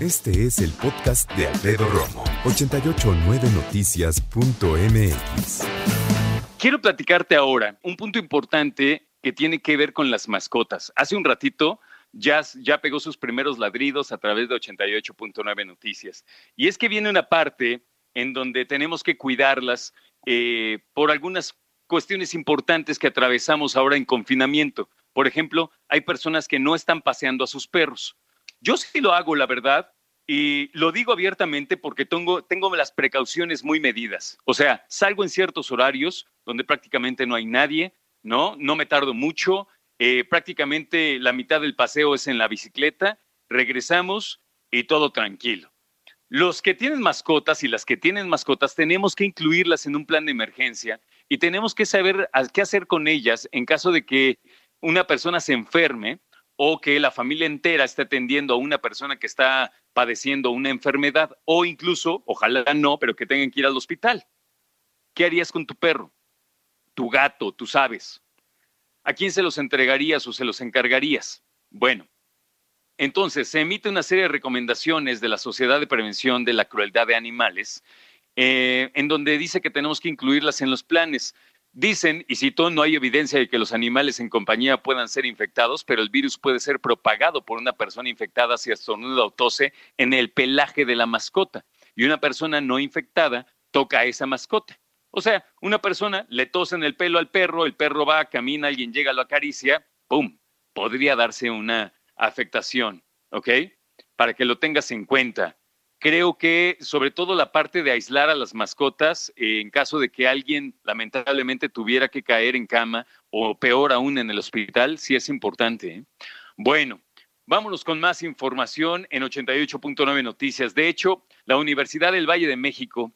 Este es el podcast de Alfredo Romo. 889noticias.mx. Quiero platicarte ahora un punto importante que tiene que ver con las mascotas. Hace un ratito ya pegó sus primeros ladridos a través de 88.9 Noticias. Y es que viene una parte en donde tenemos que cuidarlas eh, por algunas cuestiones importantes que atravesamos ahora en confinamiento. Por ejemplo, hay personas que no están paseando a sus perros. Yo sí lo hago, la verdad, y lo digo abiertamente porque tengo, tengo las precauciones muy medidas. O sea, salgo en ciertos horarios donde prácticamente no hay nadie, ¿no? No me tardo mucho, eh, prácticamente la mitad del paseo es en la bicicleta, regresamos y todo tranquilo. Los que tienen mascotas y las que tienen mascotas tenemos que incluirlas en un plan de emergencia y tenemos que saber qué hacer con ellas en caso de que una persona se enferme o que la familia entera esté atendiendo a una persona que está padeciendo una enfermedad o incluso, ojalá no, pero que tengan que ir al hospital. ¿Qué harías con tu perro? Tu gato, tú sabes. ¿A quién se los entregarías o se los encargarías? Bueno, entonces se emite una serie de recomendaciones de la Sociedad de Prevención de la Crueldad de Animales, eh, en donde dice que tenemos que incluirlas en los planes. Dicen, y cito, no hay evidencia de que los animales en compañía puedan ser infectados, pero el virus puede ser propagado por una persona infectada si estornuda o tose en el pelaje de la mascota. Y una persona no infectada toca a esa mascota. O sea, una persona le tose en el pelo al perro, el perro va, camina, alguien llega, lo acaricia, ¡pum! Podría darse una afectación, ¿ok? Para que lo tengas en cuenta. Creo que sobre todo la parte de aislar a las mascotas eh, en caso de que alguien lamentablemente tuviera que caer en cama o peor aún en el hospital, sí es importante. ¿eh? Bueno, vámonos con más información en 88.9 Noticias. De hecho, la Universidad del Valle de México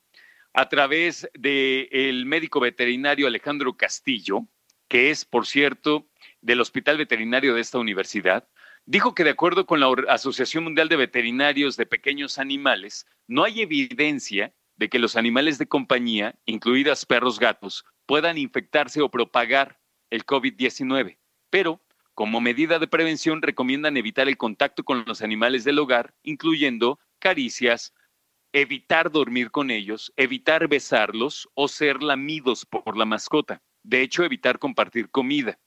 a través del médico veterinario Alejandro Castillo, que es, por cierto, del Hospital Veterinario de esta universidad, dijo que de acuerdo con la Asociación Mundial de Veterinarios de Pequeños Animales, no hay evidencia de que los animales de compañía, incluidas perros gatos, puedan infectarse o propagar el COVID-19. Pero, como medida de prevención, recomiendan evitar el contacto con los animales del hogar, incluyendo caricias, evitar dormir con ellos, evitar besarlos o ser lamidos por la mascota. De hecho, evitar compartir comida.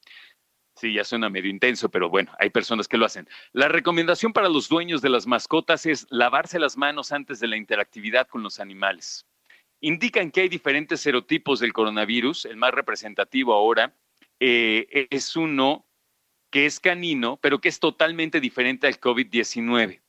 Sí, ya suena medio intenso, pero bueno, hay personas que lo hacen. La recomendación para los dueños de las mascotas es lavarse las manos antes de la interactividad con los animales. Indican que hay diferentes serotipos del coronavirus. El más representativo ahora eh, es uno que es canino, pero que es totalmente diferente al COVID-19.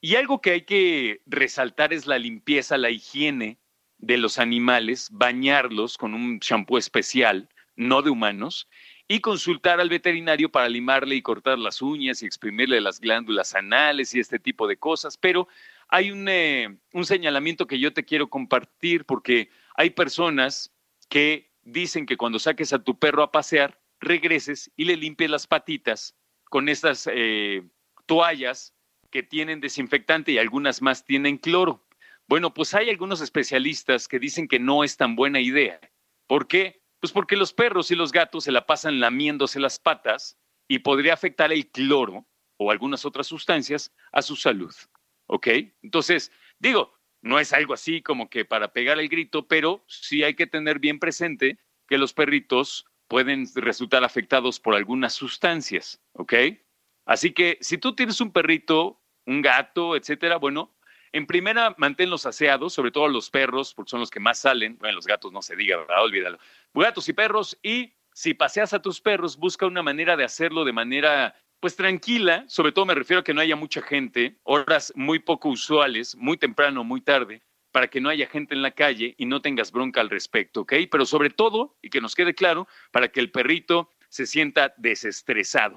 Y algo que hay que resaltar es la limpieza, la higiene de los animales, bañarlos con un shampoo especial, no de humanos, y consultar al veterinario para limarle y cortar las uñas y exprimirle las glándulas anales y este tipo de cosas. Pero hay un, eh, un señalamiento que yo te quiero compartir porque hay personas que dicen que cuando saques a tu perro a pasear, regreses y le limpies las patitas con estas eh, toallas que tienen desinfectante y algunas más tienen cloro. Bueno, pues hay algunos especialistas que dicen que no es tan buena idea. ¿Por qué? Pues porque los perros y los gatos se la pasan lamiéndose las patas y podría afectar el cloro o algunas otras sustancias a su salud. ¿Ok? Entonces, digo, no es algo así como que para pegar el grito, pero sí hay que tener bien presente que los perritos pueden resultar afectados por algunas sustancias, ¿ok? Así que si tú tienes un perrito, un gato, etcétera, bueno, en primera, manténlos aseados, sobre todo los perros, porque son los que más salen. Bueno, los gatos no se diga, ¿verdad? Olvídalo. Gatos y perros. Y si paseas a tus perros, busca una manera de hacerlo de manera, pues tranquila. Sobre todo me refiero a que no haya mucha gente, horas muy poco usuales, muy temprano, muy tarde, para que no haya gente en la calle y no tengas bronca al respecto, ¿ok? Pero sobre todo, y que nos quede claro, para que el perrito se sienta desestresado.